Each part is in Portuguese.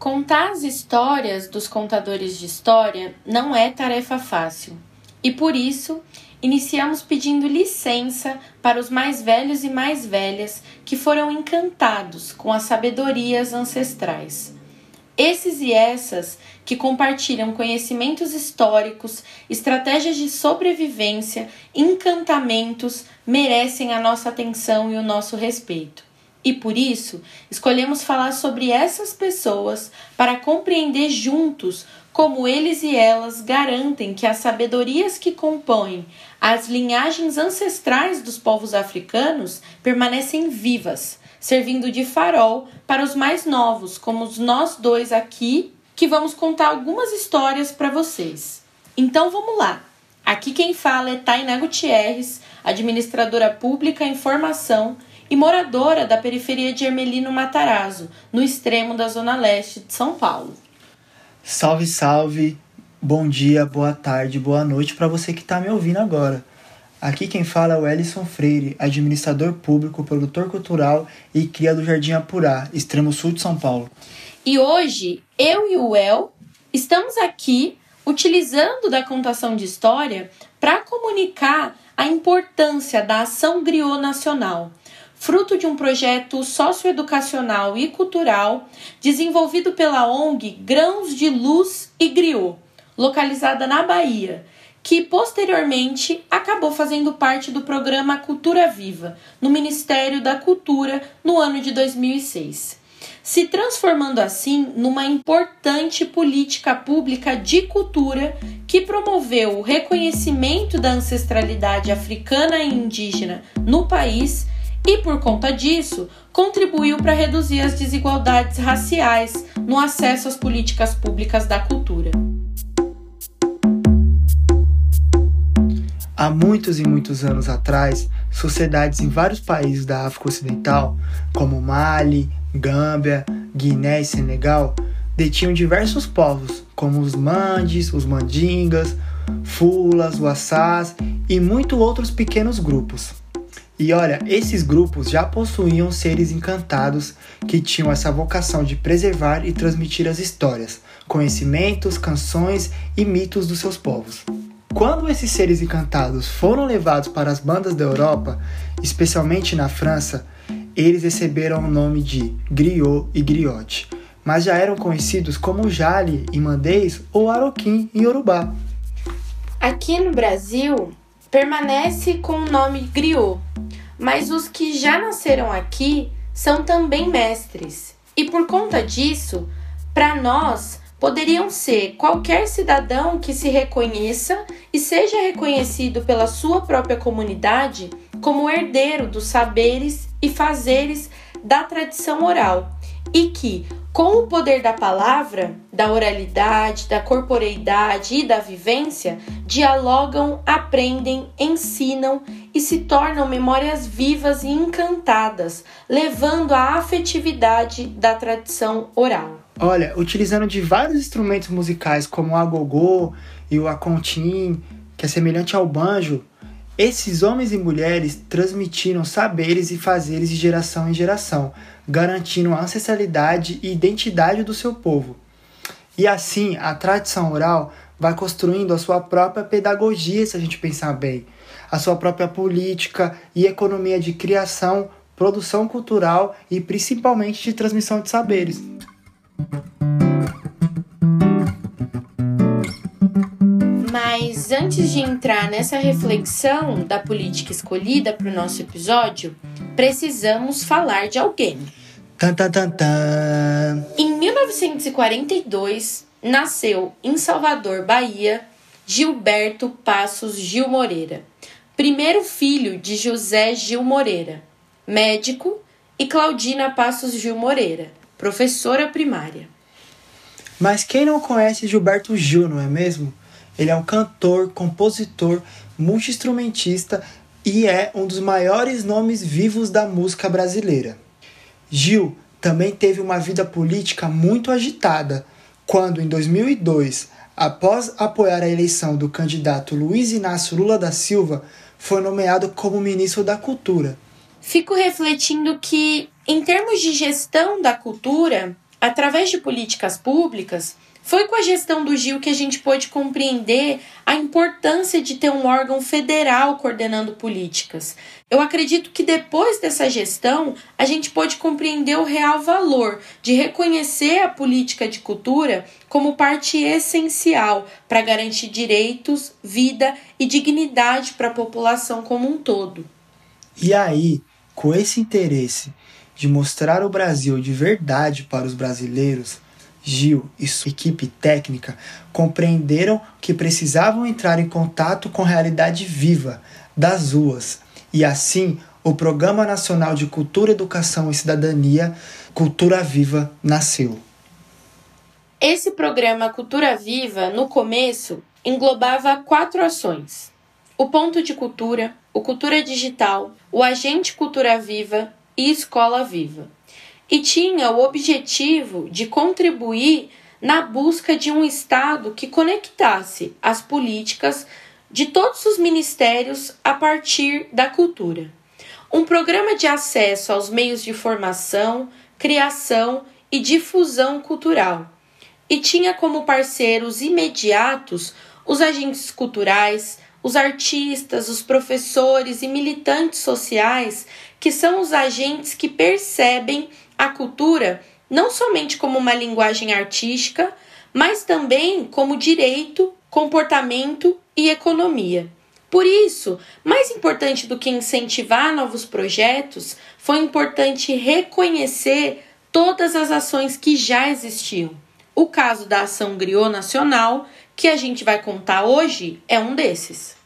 Contar as histórias dos contadores de história não é tarefa fácil. E por isso, iniciamos pedindo licença para os mais velhos e mais velhas que foram encantados com as sabedorias ancestrais. Esses e essas que compartilham conhecimentos históricos, estratégias de sobrevivência, encantamentos, merecem a nossa atenção e o nosso respeito. E por isso, escolhemos falar sobre essas pessoas para compreender juntos como eles e elas garantem que as sabedorias que compõem as linhagens ancestrais dos povos africanos permanecem vivas, servindo de farol para os mais novos, como nós dois aqui, que vamos contar algumas histórias para vocês. Então vamos lá! Aqui quem fala é Tainá Gutierrez, administradora pública em formação e moradora da periferia de Ermelino Matarazzo, no extremo da zona leste de São Paulo. Salve, salve! Bom dia, boa tarde, boa noite para você que está me ouvindo agora. Aqui quem fala é o Ellison Freire, administrador público, produtor cultural e cria do Jardim Apurá, extremo sul de São Paulo. E hoje, eu e o El estamos aqui utilizando da contação de história para comunicar a importância da ação griot nacional, fruto de um projeto socioeducacional e cultural desenvolvido pela ONG Grãos de Luz e Griot, localizada na Bahia, que posteriormente acabou fazendo parte do programa Cultura Viva, no Ministério da Cultura, no ano de 2006 se transformando assim numa importante política pública de cultura que promoveu o reconhecimento da ancestralidade africana e indígena no país e, por conta disso, contribuiu para reduzir as desigualdades raciais no acesso às políticas públicas da cultura. Há muitos e muitos anos atrás, sociedades em vários países da África Ocidental, como Mali, Gâmbia, Guiné e Senegal, detinham diversos povos, como os Mandes, os Mandingas, Fulas, Wassás e muitos outros pequenos grupos. E olha, esses grupos já possuíam seres encantados que tinham essa vocação de preservar e transmitir as histórias, conhecimentos, canções e mitos dos seus povos. Quando esses seres encantados foram levados para as bandas da Europa, especialmente na França, eles receberam o nome de griot e griote, mas já eram conhecidos como jale em mandês ou aroquim em yorubá. Aqui no Brasil, permanece com o nome griot, mas os que já nasceram aqui são também mestres. E por conta disso, para nós, poderiam ser qualquer cidadão que se reconheça e seja reconhecido pela sua própria comunidade como herdeiro dos saberes e fazeres da tradição oral e que, com o poder da palavra, da oralidade, da corporeidade e da vivência, dialogam, aprendem, ensinam e se tornam memórias vivas e encantadas, levando à afetividade da tradição oral. Olha, utilizando de vários instrumentos musicais como o agogô e o acontim, que é semelhante ao banjo, esses homens e mulheres transmitiram saberes e fazeres de geração em geração, garantindo a ancestralidade e identidade do seu povo. E assim, a tradição oral vai construindo a sua própria pedagogia, se a gente pensar bem, a sua própria política e economia de criação, produção cultural e principalmente de transmissão de saberes. Mas antes de entrar nessa reflexão da política escolhida para o nosso episódio, precisamos falar de alguém. Tan, tan, tan, tan. Em 1942, nasceu em Salvador, Bahia, Gilberto Passos Gil Moreira, primeiro filho de José Gil Moreira, médico, e Claudina Passos Gil Moreira, professora primária. Mas quem não conhece Gilberto Gil, não é mesmo? Ele é um cantor, compositor, multiinstrumentista e é um dos maiores nomes vivos da música brasileira. Gil também teve uma vida política muito agitada, quando em 2002, após apoiar a eleição do candidato Luiz Inácio Lula da Silva, foi nomeado como ministro da Cultura. Fico refletindo que, em termos de gestão da cultura, através de políticas públicas, foi com a gestão do Gil que a gente pôde compreender a importância de ter um órgão federal coordenando políticas. Eu acredito que depois dessa gestão, a gente pôde compreender o real valor de reconhecer a política de cultura como parte essencial para garantir direitos, vida e dignidade para a população como um todo. E aí, com esse interesse de mostrar o Brasil de verdade para os brasileiros, Gil e sua equipe técnica compreenderam que precisavam entrar em contato com a realidade viva das ruas. E assim o Programa Nacional de Cultura, Educação e Cidadania, Cultura Viva, nasceu. Esse programa Cultura Viva, no começo, englobava quatro ações: o Ponto de Cultura, o Cultura Digital, o Agente Cultura Viva e Escola Viva e tinha o objetivo de contribuir na busca de um Estado que conectasse as políticas de todos os ministérios a partir da cultura. Um programa de acesso aos meios de formação, criação e difusão cultural. E tinha como parceiros imediatos os agentes culturais, os artistas, os professores e militantes sociais, que são os agentes que percebem a cultura não somente como uma linguagem artística, mas também como direito, comportamento e economia. Por isso, mais importante do que incentivar novos projetos, foi importante reconhecer todas as ações que já existiam. O caso da Ação Griot Nacional, que a gente vai contar hoje, é um desses.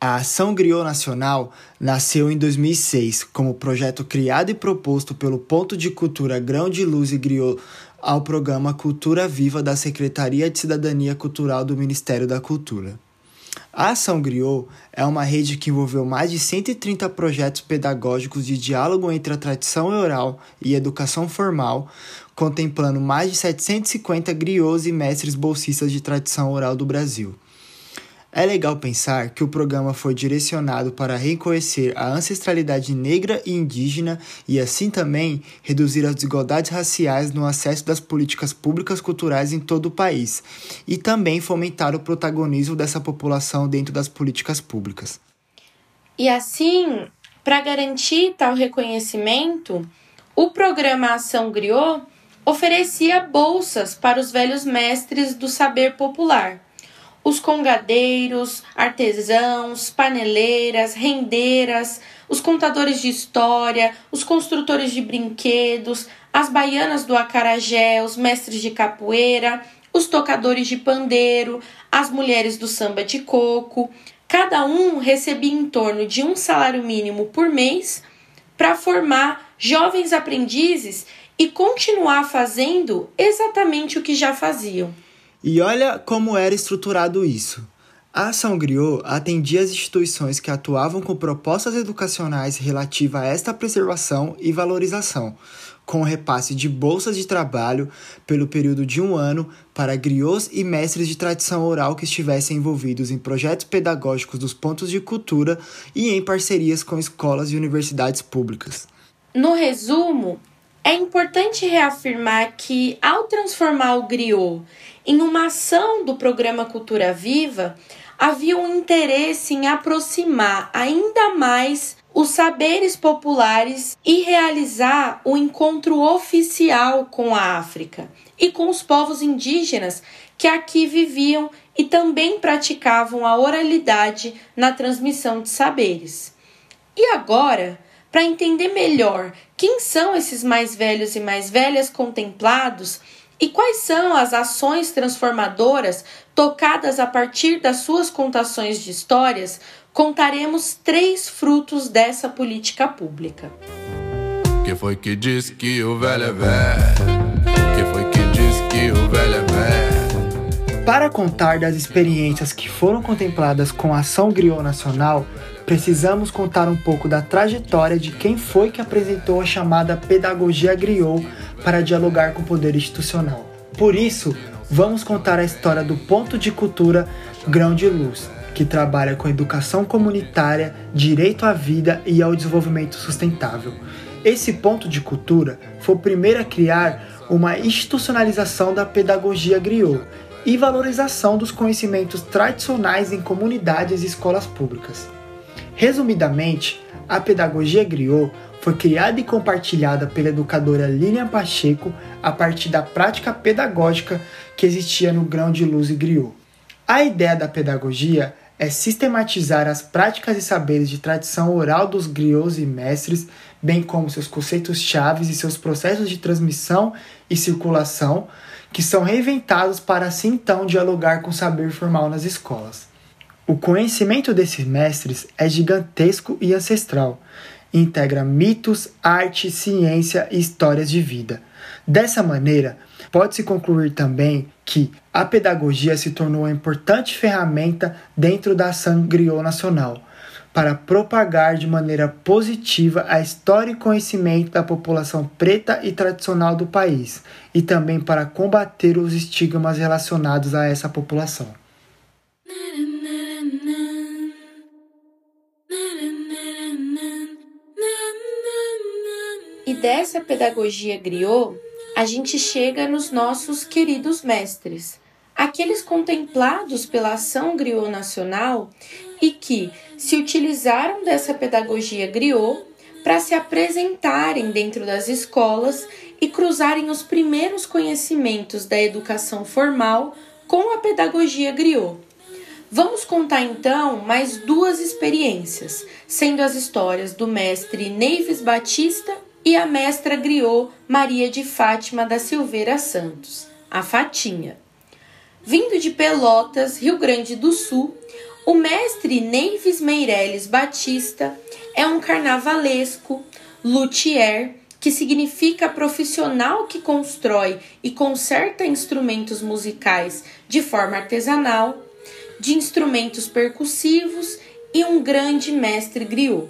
A Ação Griot Nacional nasceu em 2006 como projeto criado e proposto pelo Ponto de Cultura Grão de Luz e Griot ao programa Cultura Viva da Secretaria de Cidadania Cultural do Ministério da Cultura. A Ação Griot é uma rede que envolveu mais de 130 projetos pedagógicos de diálogo entre a tradição oral e educação formal, contemplando mais de 750 griots e mestres bolsistas de tradição oral do Brasil. É legal pensar que o programa foi direcionado para reconhecer a ancestralidade negra e indígena e, assim também, reduzir as desigualdades raciais no acesso das políticas públicas culturais em todo o país, e também fomentar o protagonismo dessa população dentro das políticas públicas. E assim, para garantir tal reconhecimento, o programa Ação Griot oferecia bolsas para os velhos mestres do saber popular os congadeiros, artesãos, paneleiras, rendeiras, os contadores de história, os construtores de brinquedos, as baianas do acarajé, os mestres de capoeira, os tocadores de pandeiro, as mulheres do samba de coco. Cada um recebia em torno de um salário mínimo por mês para formar jovens aprendizes e continuar fazendo exatamente o que já faziam. E olha como era estruturado isso. A Ação Griot atendia as instituições que atuavam com propostas educacionais relativas a esta preservação e valorização, com repasse de bolsas de trabalho pelo período de um ano para griots e mestres de tradição oral que estivessem envolvidos em projetos pedagógicos dos pontos de cultura e em parcerias com escolas e universidades públicas. No resumo, é importante reafirmar que, ao transformar o griot em uma ação do programa Cultura Viva, havia um interesse em aproximar ainda mais os saberes populares e realizar o encontro oficial com a África e com os povos indígenas que aqui viviam e também praticavam a oralidade na transmissão de saberes. E agora, para entender melhor quem são esses mais velhos e mais velhas contemplados, e quais são as ações transformadoras tocadas a partir das suas contações de histórias? Contaremos três frutos dessa política pública. Foi que que o velho é velho? Foi que que o velho é? Para contar das experiências que foram contempladas com a Ação Griot Nacional, precisamos contar um pouco da trajetória de quem foi que apresentou a chamada Pedagogia Griot para dialogar com o poder institucional. Por isso, vamos contar a história do Ponto de Cultura Grão de Luz, que trabalha com educação comunitária, direito à vida e ao desenvolvimento sustentável. Esse ponto de cultura foi o primeiro a criar uma institucionalização da pedagogia griot e valorização dos conhecimentos tradicionais em comunidades e escolas públicas. Resumidamente, a pedagogia griot foi criada e compartilhada pela educadora Lilian Pacheco a partir da prática pedagógica que existia no grão de luz e griot. A ideia da pedagogia é sistematizar as práticas e saberes de tradição oral dos griots e mestres, bem como seus conceitos chaves e seus processos de transmissão e circulação, que são reinventados para assim então dialogar com o saber formal nas escolas. O conhecimento desses mestres é gigantesco e ancestral. Integra mitos, arte, ciência e histórias de vida. Dessa maneira, pode-se concluir também que a pedagogia se tornou uma importante ferramenta dentro da griot nacional para propagar de maneira positiva a história e conhecimento da população preta e tradicional do país, e também para combater os estigmas relacionados a essa população. E dessa pedagogia griot, a gente chega nos nossos queridos mestres, aqueles contemplados pela ação griot nacional e que se utilizaram dessa pedagogia griot para se apresentarem dentro das escolas e cruzarem os primeiros conhecimentos da educação formal com a pedagogia griot. Vamos contar então mais duas experiências, sendo as histórias do mestre Neives Batista e a mestra griot Maria de Fátima da Silveira Santos, a Fatinha. Vindo de Pelotas, Rio Grande do Sul, o mestre Neives Meireles Batista é um carnavalesco, luthier, que significa profissional que constrói e conserta instrumentos musicais de forma artesanal, de instrumentos percussivos e um grande mestre griot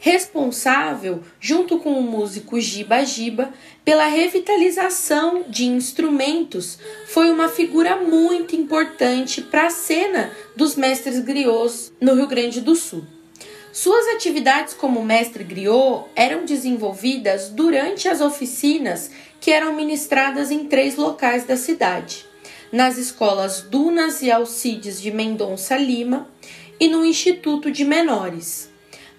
responsável, junto com o músico Giba Giba, pela revitalização de instrumentos, foi uma figura muito importante para a cena dos mestres griots no Rio Grande do Sul. Suas atividades como mestre griot eram desenvolvidas durante as oficinas que eram ministradas em três locais da cidade: nas escolas Dunas e Alcides de Mendonça Lima e no Instituto de Menores.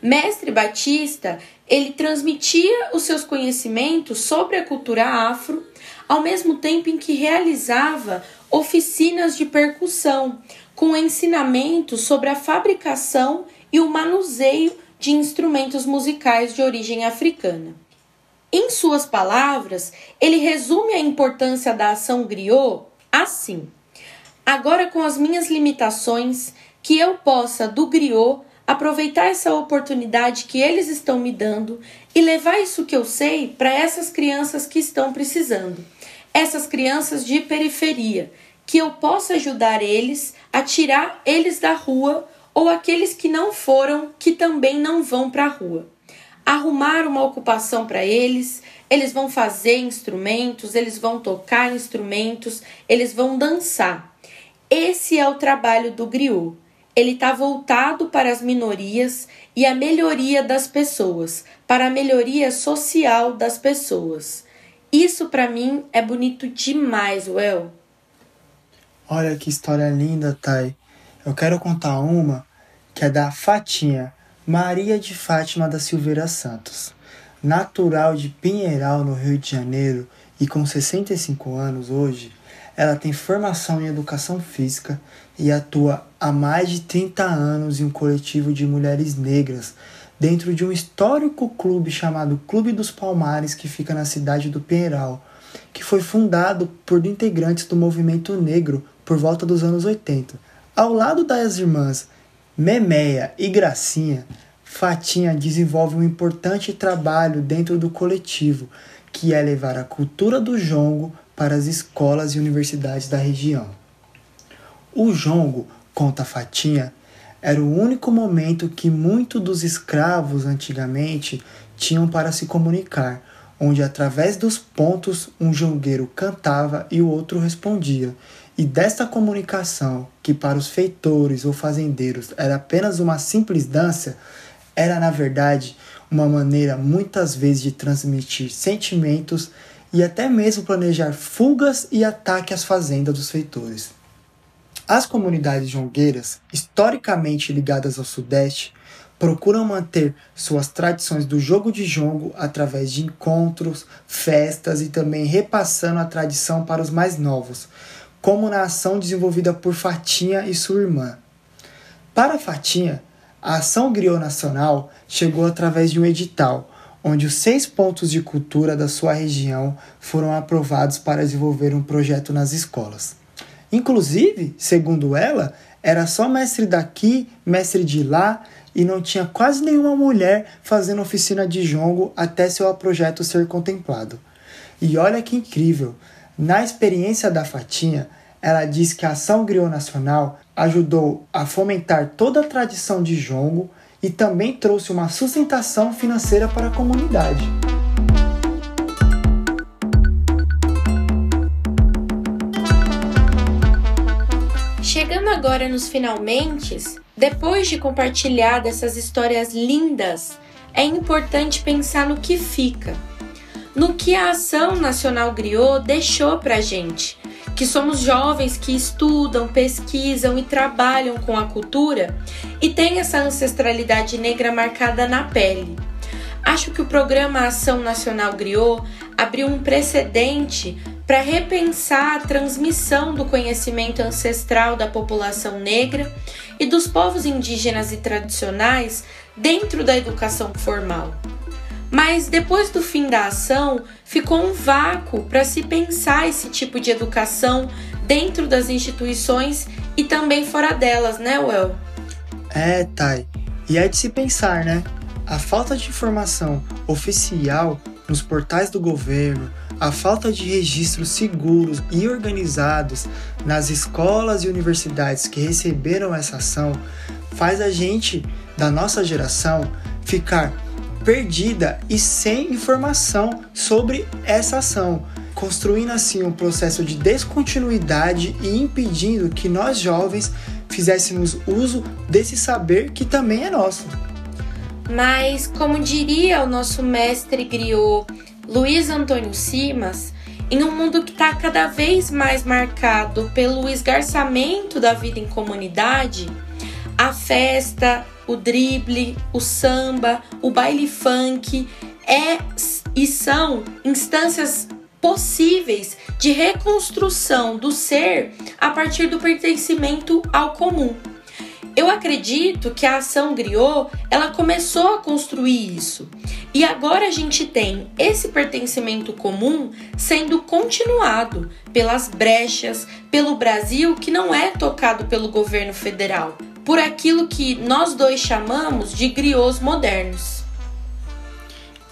Mestre Batista, ele transmitia os seus conhecimentos sobre a cultura afro, ao mesmo tempo em que realizava oficinas de percussão, com ensinamentos sobre a fabricação e o manuseio de instrumentos musicais de origem africana. Em suas palavras, ele resume a importância da ação griot assim: Agora, com as minhas limitações, que eu possa do griot aproveitar essa oportunidade que eles estão me dando e levar isso que eu sei para essas crianças que estão precisando. Essas crianças de periferia, que eu possa ajudar eles a tirar eles da rua ou aqueles que não foram, que também não vão para a rua. Arrumar uma ocupação para eles, eles vão fazer instrumentos, eles vão tocar instrumentos, eles vão dançar. Esse é o trabalho do griot ele está voltado para as minorias e a melhoria das pessoas, para a melhoria social das pessoas. Isso para mim é bonito demais, Well. Olha que história linda, Thay. Eu quero contar uma que é da Fatinha, Maria de Fátima da Silveira Santos. Natural de Pinheiral, no Rio de Janeiro, e com 65 anos hoje, ela tem formação em educação física e atua há mais de 30 anos em um coletivo de mulheres negras dentro de um histórico clube chamado Clube dos Palmares que fica na cidade do Pinheiral, que foi fundado por integrantes do movimento negro por volta dos anos 80. Ao lado das irmãs Memeia e Gracinha, Fatinha desenvolve um importante trabalho dentro do coletivo, que é levar a cultura do jongo para as escolas e universidades da região. O jongo, conta Fatinha, era o único momento que muitos dos escravos antigamente tinham para se comunicar, onde através dos pontos um jongueiro cantava e o outro respondia. E desta comunicação, que para os feitores ou fazendeiros era apenas uma simples dança, era na verdade uma maneira muitas vezes de transmitir sentimentos e até mesmo planejar fugas e ataque às fazendas dos feitores. As comunidades jongueiras, historicamente ligadas ao Sudeste, procuram manter suas tradições do jogo de jongo através de encontros, festas e também repassando a tradição para os mais novos, como na ação desenvolvida por Fatinha e sua irmã. Para Fatinha, a ação griot nacional chegou através de um edital, onde os seis pontos de cultura da sua região foram aprovados para desenvolver um projeto nas escolas. Inclusive, segundo ela, era só mestre daqui, mestre de lá e não tinha quase nenhuma mulher fazendo oficina de jongo até seu projeto ser contemplado. E olha que incrível! Na experiência da Fatinha, ela diz que a Ação Griot Nacional ajudou a fomentar toda a tradição de jongo e também trouxe uma sustentação financeira para a comunidade. Chegando agora nos finalmente, depois de compartilhar dessas histórias lindas, é importante pensar no que fica, no que a Ação Nacional Griot deixou pra gente, que somos jovens que estudam, pesquisam e trabalham com a cultura e têm essa ancestralidade negra marcada na pele. Acho que o programa Ação Nacional Griot abriu um precedente para repensar a transmissão do conhecimento ancestral da população negra e dos povos indígenas e tradicionais dentro da educação formal. Mas depois do fim da ação, ficou um vácuo para se pensar esse tipo de educação dentro das instituições e também fora delas, né, Well? É, Thay. E é de se pensar, né? A falta de informação oficial nos portais do governo, a falta de registros seguros e organizados nas escolas e universidades que receberam essa ação faz a gente, da nossa geração, ficar perdida e sem informação sobre essa ação, construindo assim um processo de descontinuidade e impedindo que nós jovens fizéssemos uso desse saber que também é nosso. Mas, como diria o nosso mestre griot Luiz Antônio Simas, em um mundo que está cada vez mais marcado pelo esgarçamento da vida em comunidade, a festa, o drible, o samba, o baile funk é e são instâncias possíveis de reconstrução do ser a partir do pertencimento ao comum. Eu acredito que a ação griot, ela começou a construir isso. E agora a gente tem esse pertencimento comum sendo continuado pelas brechas, pelo Brasil que não é tocado pelo governo federal, por aquilo que nós dois chamamos de griots modernos.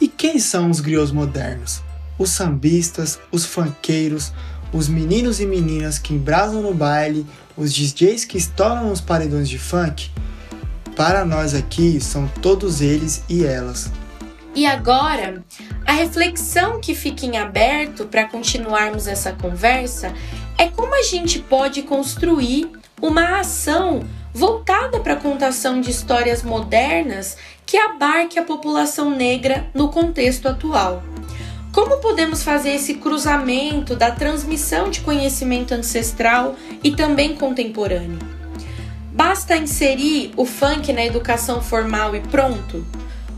E quem são os griots modernos? Os sambistas, os funkeiros, os meninos e meninas que embrasam no baile, os DJs que estouram nos paredões de funk, para nós aqui são todos eles e elas. E agora, a reflexão que fica em aberto para continuarmos essa conversa é como a gente pode construir uma ação voltada para a contação de histórias modernas que abarque a população negra no contexto atual. Como podemos fazer esse cruzamento da transmissão de conhecimento ancestral e também contemporâneo? Basta inserir o funk na educação formal e pronto?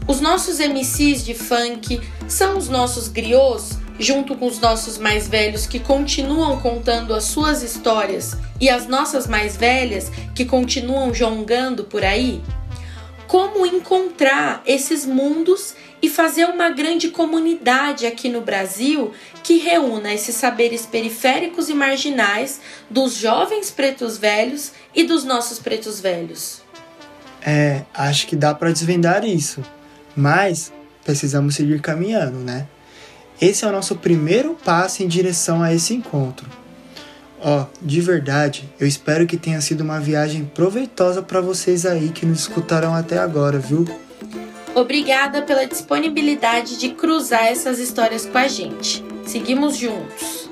Os nossos MCs de funk são os nossos griots, junto com os nossos mais velhos que continuam contando as suas histórias e as nossas mais velhas que continuam jongando por aí? Como encontrar esses mundos e fazer uma grande comunidade aqui no Brasil que reúna esses saberes periféricos e marginais dos jovens pretos velhos e dos nossos pretos velhos. É, acho que dá para desvendar isso, mas precisamos seguir caminhando, né? Esse é o nosso primeiro passo em direção a esse encontro. Ó, oh, de verdade, eu espero que tenha sido uma viagem proveitosa para vocês aí que nos escutaram até agora, viu? Obrigada pela disponibilidade de cruzar essas histórias com a gente. Seguimos juntos.